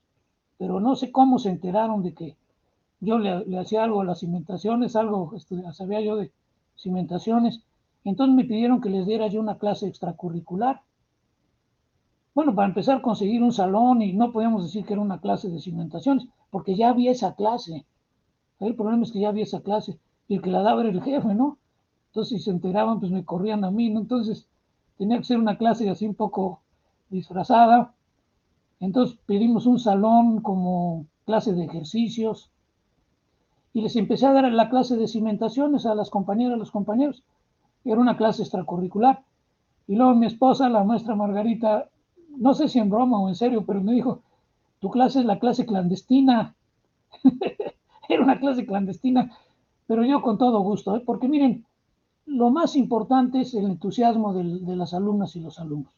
pero no sé cómo se enteraron de que yo le, hacía algo a las cimentaciones, algo sabía yo de cimentaciones. Entonces me pidieron que les diera yo una clase extracurricular. Bueno, para empezar a conseguir un salón y no podíamos decir que era una clase de cimentaciones, porque ya había esa clase. El problema es que ya había esa clase y el que la daba era el jefe, ¿no? Entonces si se enteraban, pues me corrían a mí, ¿no? Entonces tenía que ser una clase así un poco disfrazada entonces pedimos un salón como clase de ejercicios y les empecé a dar la clase de cimentaciones a las compañeras, a los compañeros. Era una clase extracurricular. Y luego mi esposa, la maestra Margarita, no sé si en broma o en serio, pero me dijo, tu clase es la clase clandestina. [LAUGHS] Era una clase clandestina, pero yo con todo gusto, ¿eh? porque miren, lo más importante es el entusiasmo de las alumnas y los alumnos.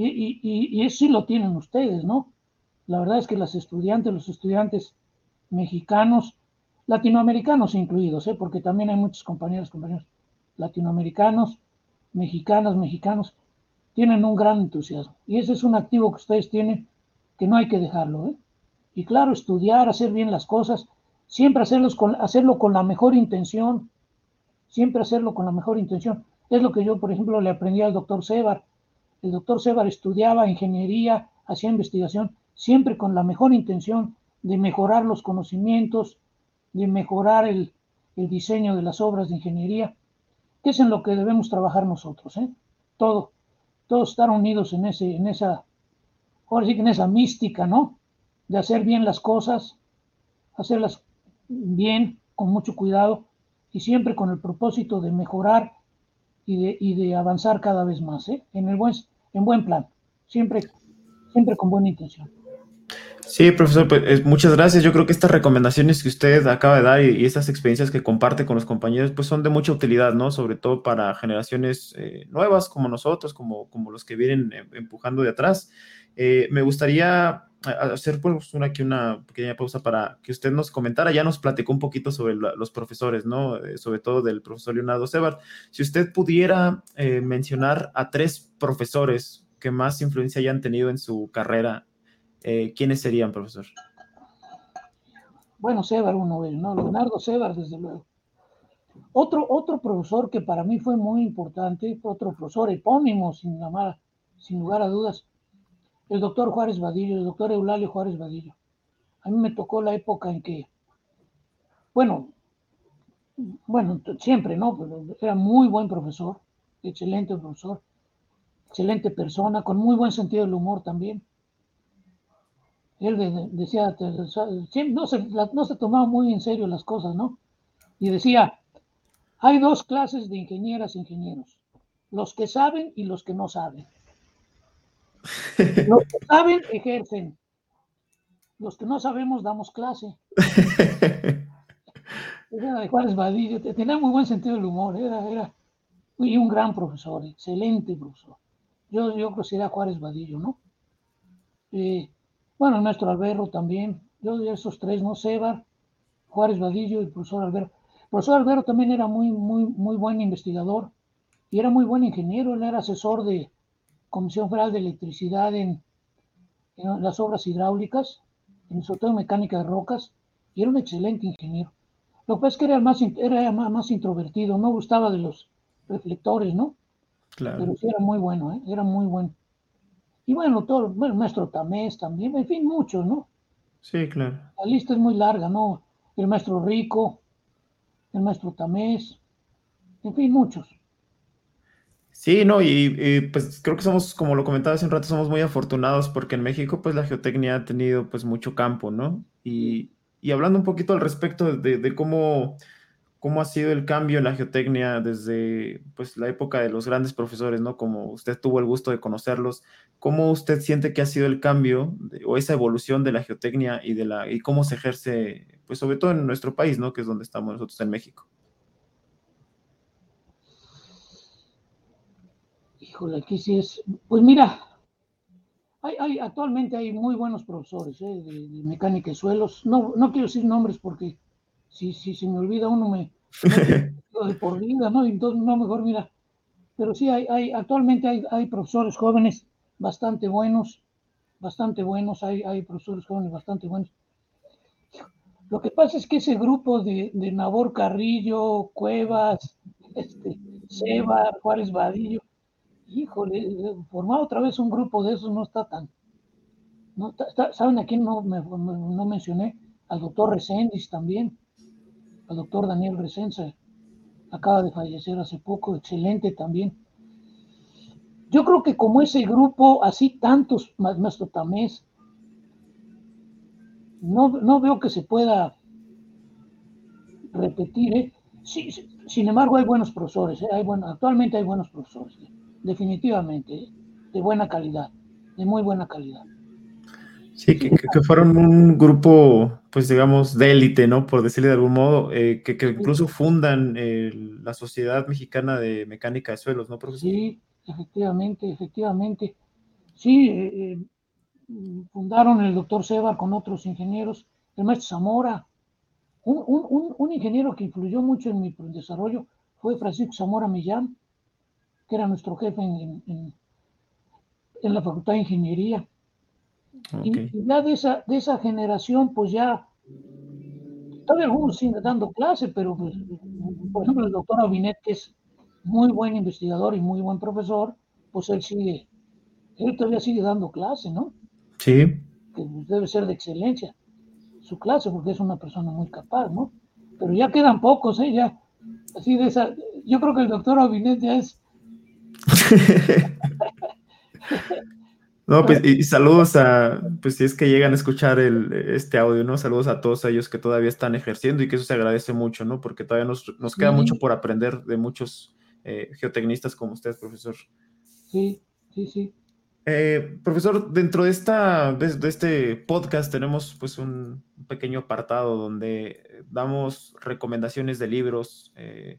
Y, y, sí lo tienen ustedes, ¿no? La verdad es que las estudiantes, los estudiantes mexicanos, latinoamericanos incluidos, ¿eh? porque también hay muchos compañeros, compañeros latinoamericanos, mexicanas, mexicanos, tienen un gran entusiasmo. Y ese es un activo que ustedes tienen que no hay que dejarlo. ¿eh? Y claro, estudiar, hacer bien las cosas, siempre hacerlos con, hacerlo con la mejor intención, siempre hacerlo con la mejor intención. Es lo que yo, por ejemplo, le aprendí al doctor Sebar el doctor Sebar estudiaba ingeniería, hacía investigación, siempre con la mejor intención de mejorar los conocimientos, de mejorar el, diseño de las obras de ingeniería, que es en lo que debemos trabajar nosotros, ¿eh? Todo, todos estar unidos en, ese, en esa, ahora sí en esa mística, ¿no? De hacer bien las cosas, hacerlas bien, con mucho cuidado, y siempre con el propósito de mejorar y de, avanzar cada vez más, ¿eh? en, el buen, en buen plan, siempre, siempre con buena intención. Sí, profesor, pues, muchas gracias. Yo creo que estas recomendaciones que usted acaba de dar y, estas experiencias que comparte con los compañeros, pues son de mucha utilidad, ¿no? Sobre todo para generaciones eh, nuevas como nosotros, como, como los que vienen em, empujando de atrás. Eh, me gustaría hacer pues una, aquí una pequeña pausa para que usted nos comentara, ya nos platicó un poquito sobre los profesores, ¿no? Eh, sobre todo del profesor Leonardo Sebart. Si usted pudiera eh, mencionar a tres profesores que más influencia hayan tenido en su carrera, eh, ¿quiénes serían, profesor? Bueno, Sebart uno de ¿no? Leonardo Sebart, desde luego. Otro, otro profesor que para mí fue muy importante, otro profesor epónimo, sin, sin lugar a dudas, el doctor Juárez Vadillo, el doctor Eulalio Juárez Vadillo. A mí me tocó la época en que, bueno, bueno, siempre, ¿no? Pero era muy buen profesor, excelente profesor, excelente persona, con muy buen sentido del humor también. Él decía, no se, no se tomaba muy en serio las cosas, ¿no? Y decía, hay dos clases de ingenieras e ingenieros, los que saben y los que no saben. Los [LAUGHS] que saben, ejercen. Los que no sabemos, damos clase. [LAUGHS] Era de Juárez Vadillo, tenía muy buen sentido del humor, era, era y un gran profesor, excelente profesor. Yo, yo creo que era Juárez Vadillo, ¿no? Eh, bueno, nuestro Alberro también, yo de esos tres, ¿no? Sebar, Juárez Vadillo y el profesor Alberro. El profesor Alberro también era muy, muy, muy buen investigador y era muy buen ingeniero, él era asesor de, Comisión Federal de Electricidad en, las obras hidráulicas, en sobre todo mecánica de rocas, y era un excelente ingeniero. Lo que pasa es que era más, era más, introvertido, no gustaba de los reflectores, ¿no? Claro. Pero sí era muy bueno, ¿eh? Era muy bueno. Y bueno, todo, bueno, el maestro Tamés también, en fin, muchos, ¿no? Sí, claro. La lista es muy larga, ¿no? El maestro Rico, el maestro Tamés, en fin, muchos. Sí, no, y, y, pues creo que somos, como lo comentaba hace un rato, somos muy afortunados porque en México pues la geotecnia ha tenido pues mucho campo, ¿no? Y, y hablando un poquito al respecto de, de cómo, cómo ha sido el cambio en la geotecnia desde pues la época de los grandes profesores, ¿no? Como usted tuvo el gusto de conocerlos, ¿cómo usted siente que ha sido el cambio de- o esa evolución de la geotecnia y de la y cómo se ejerce, pues sobre todo en nuestro país, ¿no? Que es donde estamos nosotros en México. Híjole, aquí sí es. Pues mira, hay, hay- actualmente hay muy buenos profesores ¿eh? de, de mecánica de suelos. No, no quiero decir nombres porque si, si se me olvida uno me [LAUGHS] de por vida, ¿no? Entonces, no, mejor mira. Pero sí, hay, hay, actualmente hay, hay profesores jóvenes bastante buenos, bastante buenos, hay, hay profesores jóvenes bastante buenos. Lo que pasa es que ese grupo de, de Nabor Carrillo, Cuevas, este, Seba, Juárez Vadillo, híjole, formar otra vez un grupo de esos no está tan. No ¿Saben a quién no, me- no mencioné? Al doctor Reséndiz también, al doctor Daniel Resenza, acaba de fallecer hace poco, excelente también. Yo creo que como ese grupo, así tantos, más Maestro Tamés, no, no veo que se pueda repetir. ¿eh? Sí, sin embargo, hay buenos profesores, ¿eh? actualmente hay buenos profesores, ¿eh? Definitivamente, de buena calidad, de muy buena calidad. Sí, que, que- fueron un grupo, pues digamos, de élite, ¿no? Por decirle de algún modo, eh, que, que incluso fundan eh, la Sociedad Mexicana de Mecánica de Suelos, ¿no, profesor? Sí, efectivamente, efectivamente. Sí, eh, fundaron el doctor Seba con otros ingenieros, el maestro Zamora. Un- un- un ingeniero que influyó mucho en mi desarrollo fue Francisco Zamora Millán, que era nuestro jefe en, en- la Facultad de Ingeniería. Y ya de esa, de esa generación, pues ya, todavía algunos siguen dando clase, pero pues, por ejemplo, el doctor Abinet, que es muy buen investigador y muy buen profesor, pues él sigue, él todavía sigue dando clase, ¿no? Sí, Que debe ser de excelencia su clase, porque es una persona muy capaz, ¿no? Pero ya quedan pocos, ¿eh? Ya, así de esa, yo creo que el doctor Abinet ya es, [LAUGHS] No, pues y, saludos a, pues si es que llegan a escuchar el, este audio, ¿no? Saludos a todos ellos que todavía están ejerciendo y que eso se agradece mucho, ¿no? Porque todavía nos, nos queda Sí. mucho por aprender de muchos eh, geotecnistas como usted, profesor. sí, sí, sí. Eh, profesor, dentro de, esta, de, de este podcast tenemos pues un, un pequeño apartado donde damos recomendaciones de libros. eh,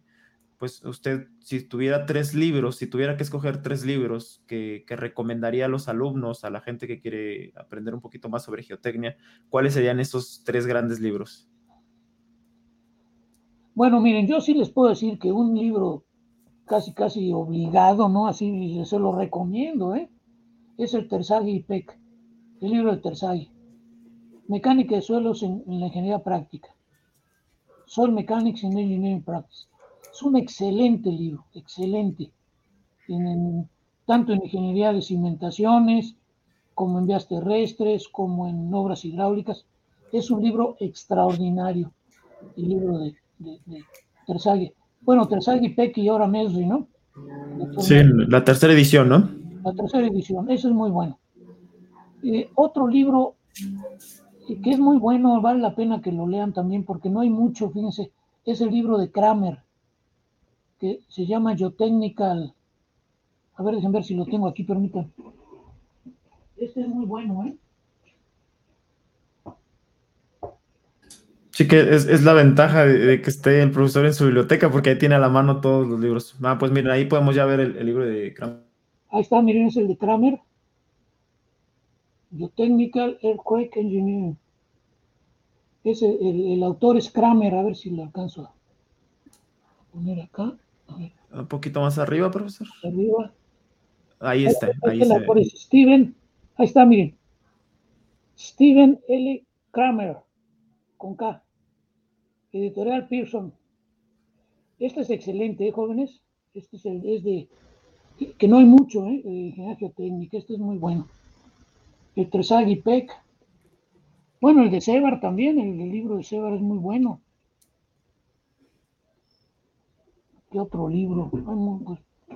pues usted, si tuviera tres libros, si tuviera que escoger tres libros que, recomendaría a los alumnos, a la gente que quiere aprender un poquito más sobre geotecnia, ¿cuáles serían esos tres grandes libros? Bueno, miren, yo sí les puedo decir que un libro casi, casi obligado, ¿no? Así se lo recomiendo, ¿eh? Es el Terzaghi y el libro de Terzaghi. Mecánica de suelos en, en la ingeniería práctica. Soil Mechanics in Engineering Practice. Es un excelente libro, excelente. En- en- tanto en ingeniería de cimentaciones, como en vías terrestres, como en obras hidráulicas. Es un libro extraordinario, el libro de, de, de Terzaghi. Bueno, Terzaghi, Peck y ahora Mesri, ¿no? Sí, la tercera edición, ¿no? la tercera edición, ese es muy bueno. Eh, otro libro eh, que es muy bueno, vale la pena que lo lean también, porque no hay mucho, fíjense, es el libro de Kramer, que se llama Geotechnical. A ver, déjenme ver si lo tengo aquí, permítanme. Este es muy bueno, ¿eh? Sí, que es, es la ventaja de, de que esté el profesor en su biblioteca, porque ahí tiene a la mano todos los libros. Ah, pues miren, ahí podemos ya ver el, el libro de Kramer. Ahí está, miren, es el de Kramer. Geotechnical Earthquake Engineering. Ese, el, el autor es Kramer, a ver si lo alcanzo a poner acá. Un poquito más arriba, profesor. arriba. Ahí está, ahí el se autor ve. es Steven, ahí está, miren. Steven L. Kramer, con K. Editorial Pearson. Este es excelente, ¿eh, jóvenes? Este es, el, es de, que, no hay mucho, ¿eh? De ingeniería geotécnica, este es muy bueno. El Tresagui Peck. Bueno, el de Sebar también, el, libro de Sebar es muy bueno. ¿Qué otro libro? Pues,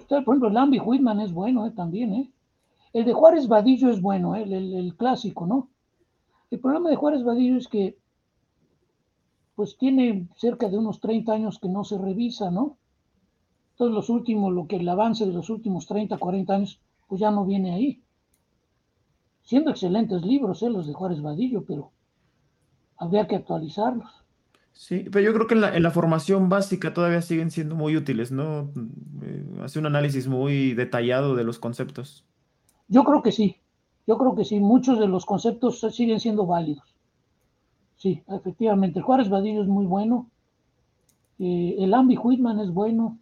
por ejemplo, Lambi Whitman es bueno ¿eh? también, ¿eh? El de Juárez Vadillo es bueno, ¿eh? el, el, clásico, ¿no? El problema de Juárez Vadillo es que pues tiene cerca de unos 30 años que no se revisa, ¿no? Entonces los últimos, lo que el avance de los últimos 30, 40 años, pues ya no viene ahí. Siendo excelentes libros, ¿eh? los de Juárez Vadillo, pero habría que actualizarlos. Sí, pero yo creo que en la, formación básica todavía siguen siendo muy útiles, ¿no? Eh, hace un análisis muy detallado de los conceptos. Yo creo que sí, yo creo que sí, muchos de los conceptos siguen siendo válidos. Sí, efectivamente. El Juárez Vadillo es muy bueno. Eh, el Ambi Whitman es bueno.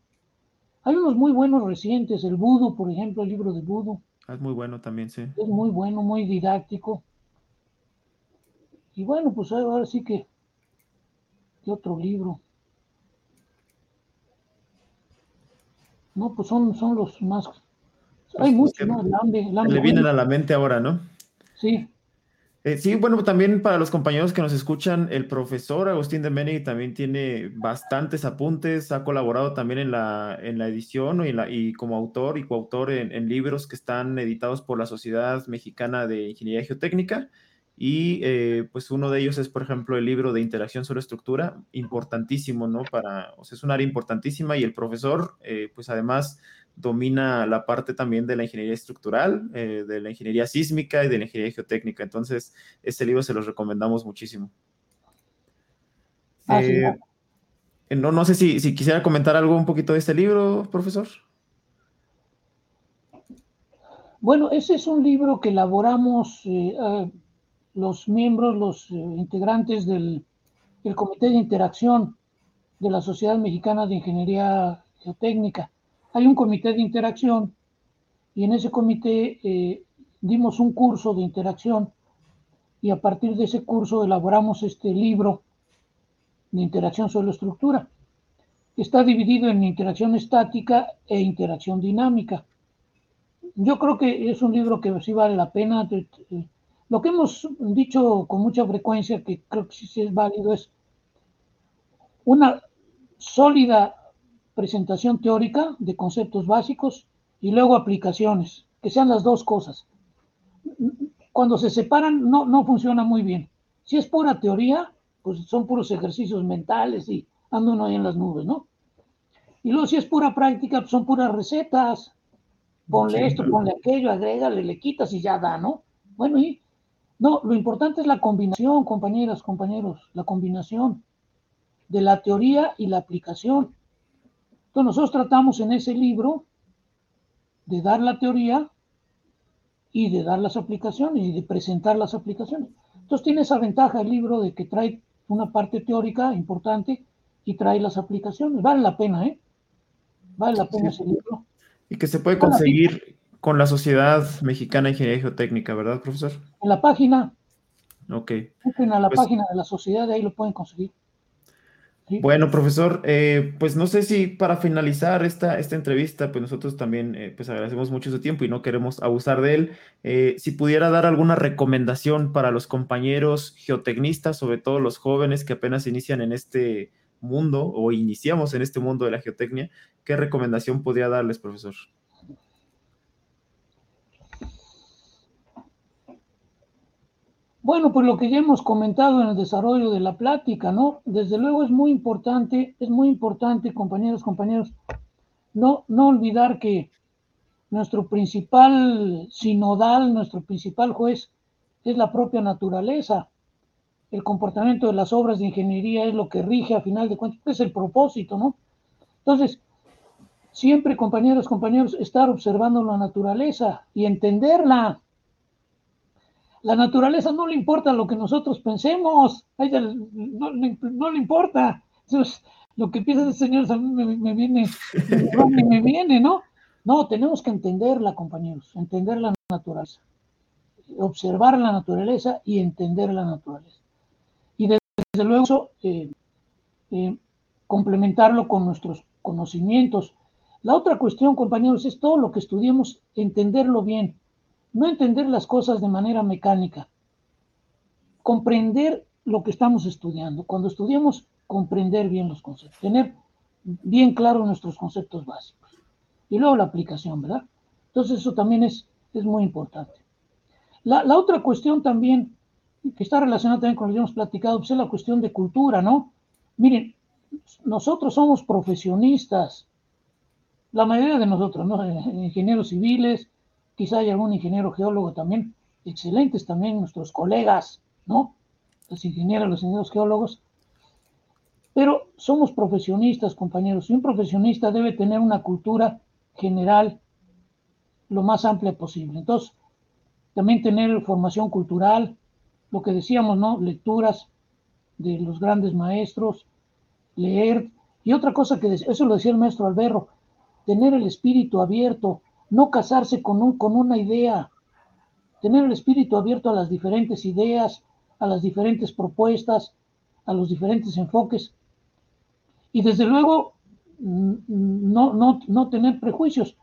Hay unos muy buenos recientes. El Budo, por ejemplo, el libro de Budo. Ah, es muy bueno también, sí. Es muy bueno, muy didáctico. Y bueno, pues ahora sí que. ¿Qué otro libro? No, pues son, son los más. Hay pues, muchos, ¿no? Le vienen a la mente ahora, ¿no? Sí, eh, sí, bueno, también para los compañeros que nos escuchan, el profesor Agustín de Meni también tiene bastantes apuntes, ha colaborado también en la, en la edición y, la, y como autor y coautor en, libros que están editados por la Sociedad Mexicana de Ingeniería Geotécnica. Y eh, pues uno de ellos es, por ejemplo, el libro de interacción sobre estructura, importantísimo, ¿no? Para, o sea, es un área importantísima y el profesor, eh, pues además domina la parte también de la ingeniería estructural, eh, de la ingeniería sísmica y de la ingeniería geotécnica. Entonces, este libro se los recomendamos muchísimo. Ah, no, no sé si, si, quisiera comentar algo un poquito de este libro, profesor. Bueno, ese es un libro que elaboramos eh, los miembros, los integrantes del, del Comité de Interacción de la Sociedad Mexicana de Ingeniería Geotécnica hay un comité de interacción y en ese comité eh, dimos un curso de interacción y a partir de ese curso elaboramos este libro de interacción sobre estructura. Está dividido en interacción estática e interacción dinámica. Yo creo que es un libro que sí vale la pena. Lo que hemos dicho con mucha frecuencia, que creo que sí es válido, es una sólida presentación teórica de conceptos básicos y luego aplicaciones, que sean las dos cosas. Cuando se separan no, no funciona muy bien. Si es pura teoría, pues son puros ejercicios mentales y anda uno ahí en las nubes, ¿no? Y luego si es pura práctica, pues son puras recetas. Ponle esto, ponle aquello, agrégale, le quitas y ya da, ¿no? Bueno, y no, lo importante es la combinación, compañeras, compañeros, la combinación de la teoría y la aplicación. Entonces nosotros tratamos en ese libro de dar la teoría y de dar las aplicaciones y de presentar las aplicaciones. Entonces tiene esa ventaja el libro de que trae una parte teórica importante y trae las aplicaciones. Vale la pena, ¿eh? Vale la pena ese libro. Y que se puede conseguir con la Sociedad Mexicana de Ingeniería Geotécnica, ¿verdad, profesor? En la página. Ok. En la pues página de la sociedad, de ahí lo pueden conseguir. Bueno, profesor, eh, pues no sé si para finalizar esta, esta entrevista, pues nosotros también eh, pues agradecemos mucho su tiempo y no queremos abusar de él. Eh, si pudiera dar alguna recomendación para los compañeros geotecnistas, sobre todo los jóvenes que apenas inician en este mundo o iniciamos en este mundo de la geotecnia, ¿qué recomendación podría darles, profesor? Bueno, pues lo que ya hemos comentado en el desarrollo de la plática, ¿no? Desde luego es muy importante, es muy importante, compañeros, compañeros, no, no olvidar que nuestro principal sinodal, nuestro principal juez es la propia naturaleza. El comportamiento de las obras de ingeniería es lo que rige a final de cuentas, es el propósito, ¿no? Entonces, siempre, compañeros, compañeros, estar observando la naturaleza y entenderla, la naturaleza no le importa lo que nosotros pensemos, no, le importa. Lo que piensa el Señor a me, viene, me, viene, ¿no? No, tenemos que entenderla, compañeros, entender la naturaleza, observar la naturaleza y entender la naturaleza. Y desde, luego, eh, eh, complementarlo con nuestros conocimientos. La otra cuestión, compañeros, es todo lo que estudiemos, entenderlo bien, no entender las cosas de manera mecánica, comprender lo que estamos estudiando. Cuando estudiamos, comprender bien los conceptos, tener bien claro nuestros conceptos básicos. Y luego la aplicación, ¿verdad? Entonces eso también es, es muy importante. La, la otra cuestión también, que está relacionada también con lo que hemos platicado, pues es la cuestión de cultura, ¿no? Miren, nosotros somos profesionistas, la mayoría de nosotros, ¿no? [LAUGHS] Ingenieros civiles, quizá hay algún ingeniero geólogo también, excelentes también nuestros colegas, ¿no? Los ingenieros, los ingenieros geólogos. Pero somos profesionistas, compañeros, y un profesionista debe tener una cultura general lo más amplia posible. Entonces, también tener formación cultural, lo que decíamos, ¿no? Lecturas de los grandes maestros, leer. Y otra cosa que eso lo decía el maestro Alberro, tener el espíritu abierto, no casarse con, un, con una idea, tener el espíritu abierto a las diferentes ideas, a las diferentes propuestas, a los diferentes enfoques. Y desde luego, mm, no, no, no tener prejuicios.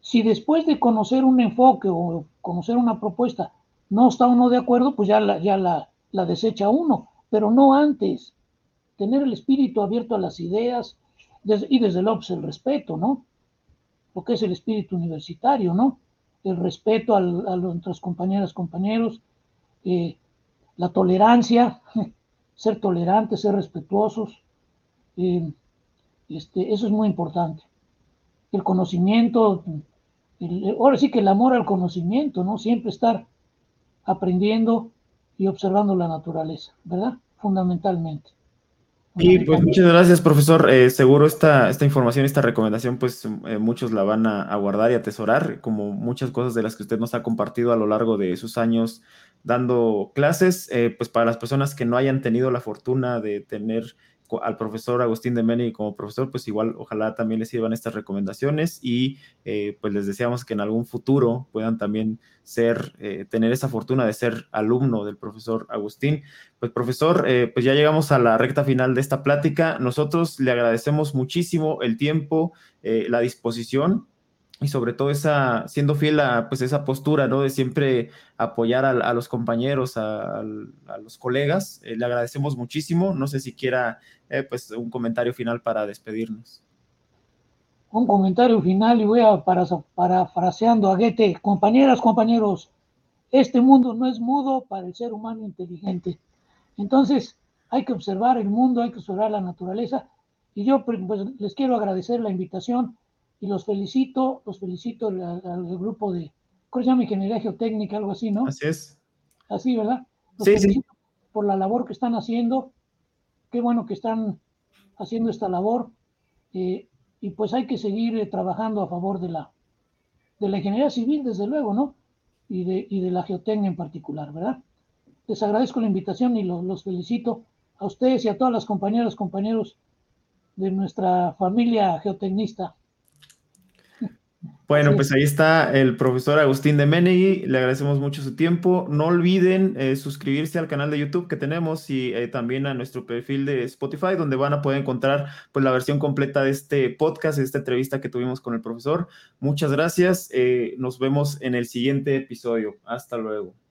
Si después de conocer un enfoque o conocer una propuesta no está uno de acuerdo, pues ya la, ya la, la desecha uno, pero no antes. Tener el espíritu abierto a las ideas y desde luego pues, el respeto, ¿no? Lo que es el espíritu universitario, ¿no? El respeto a, nuestras compañeras, compañeros, eh, la tolerancia, [LAUGHS] ser tolerantes, ser respetuosos, eh, este, eso es muy importante. El conocimiento, ahora sí que el amor al conocimiento, ¿no? Siempre estar aprendiendo y observando la naturaleza, ¿verdad? Fundamentalmente. Y pues muchas gracias, profesor. Eh, seguro esta, esta información, esta recomendación, pues eh, muchos la van a, guardar y atesorar, como muchas cosas de las que usted nos ha compartido a lo largo de sus años dando clases. Eh, pues para las personas que no hayan tenido la fortuna de tener al profesor Agustín de Meni como profesor, pues igual ojalá también les sirvan estas recomendaciones y eh, pues les deseamos que en algún futuro puedan también ser, eh, tener esa fortuna de ser alumno del profesor Agustín. Pues profesor, eh, pues ya llegamos a la recta final de esta plática. Nosotros le agradecemos muchísimo el tiempo, eh, la disposición y sobre todo esa, siendo fiel a pues esa postura, ¿no? De siempre apoyar a, los compañeros, a, los colegas. Eh, le agradecemos muchísimo. No sé si quiera, eh, pues, un comentario final para despedirnos. Un comentario final y voy a para, parafraseando a Goethe. Compañeras, compañeros, este mundo no es mudo para el ser humano inteligente. Entonces, hay que observar el mundo, hay que observar la naturaleza. Y yo pues, les quiero agradecer la invitación y los felicito, los felicito al, grupo de, ¿cómo se llama? Ingeniería Geotécnica, algo así, ¿no? Así es. Así, ¿verdad? Los sí, sí. Por la labor que están haciendo. Qué bueno que están haciendo esta labor. Eh, y pues hay que seguir eh, trabajando a favor de la, de la ingeniería civil, desde luego, ¿no? Y de, y de la geotecnia en particular, ¿verdad? Les agradezco la invitación y los, los felicito a ustedes y a todas las compañeras, compañeros de nuestra familia geotecnista. Bueno, pues ahí está el profesor Agustín de Menegui. Le agradecemos mucho su tiempo. No olviden eh, suscribirse al canal de YouTube que tenemos y eh, también a nuestro perfil de Spotify, donde van a poder encontrar pues, la versión completa de este podcast, de esta entrevista que tuvimos con el profesor. Muchas gracias. Eh, nos vemos en el siguiente episodio. Hasta luego.